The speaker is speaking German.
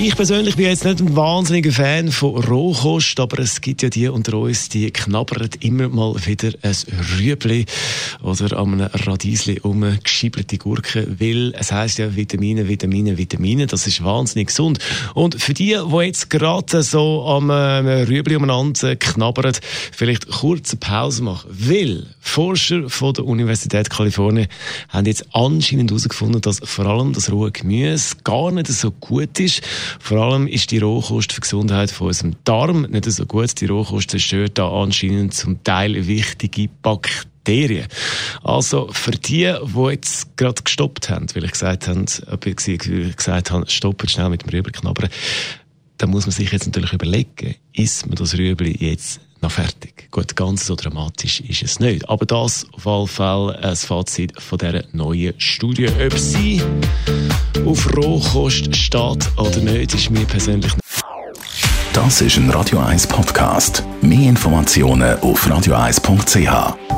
Ich persönlich bin jetzt nicht ein wahnsinniger Fan von Rohkost, aber es gibt ja die unter uns, die knabbern immer mal wieder ein Rüebli oder an einem Radiesli umgeschiebelte Gurke, weil es heisst ja Vitamine, Vitamine, Vitamine, das ist wahnsinnig gesund. Und für die, die jetzt gerade so am äh, Rüebli umeinander knabbern, vielleicht kurz eine Pause machen, weil Forscher von der Universität Kalifornien haben jetzt anscheinend herausgefunden, dass vor allem das rohe Gemüse gar nicht so gut ist vor allem ist die Rohkost für die Gesundheit von unserem Darm nicht so gut. Die Rohkost zerstört da anscheinend zum Teil wichtige Bakterien. Also für die, die jetzt gerade gestoppt haben, weil ich gesagt habe, ich gesagt habe, stoppen schnell mit dem Rüberknabbern, dann muss man sich jetzt natürlich überlegen, ist man das Rüebli jetzt noch fertig? Gut, ganz so dramatisch ist es nicht. Aber das auf alle Fälle ein Fazit von dieser neuen Studie. Ob sie auf Rohkost steht oder nicht, ist mir persönlich nicht. Das ist ein Radio 1 Podcast. Mehr Informationen auf radio1.ch.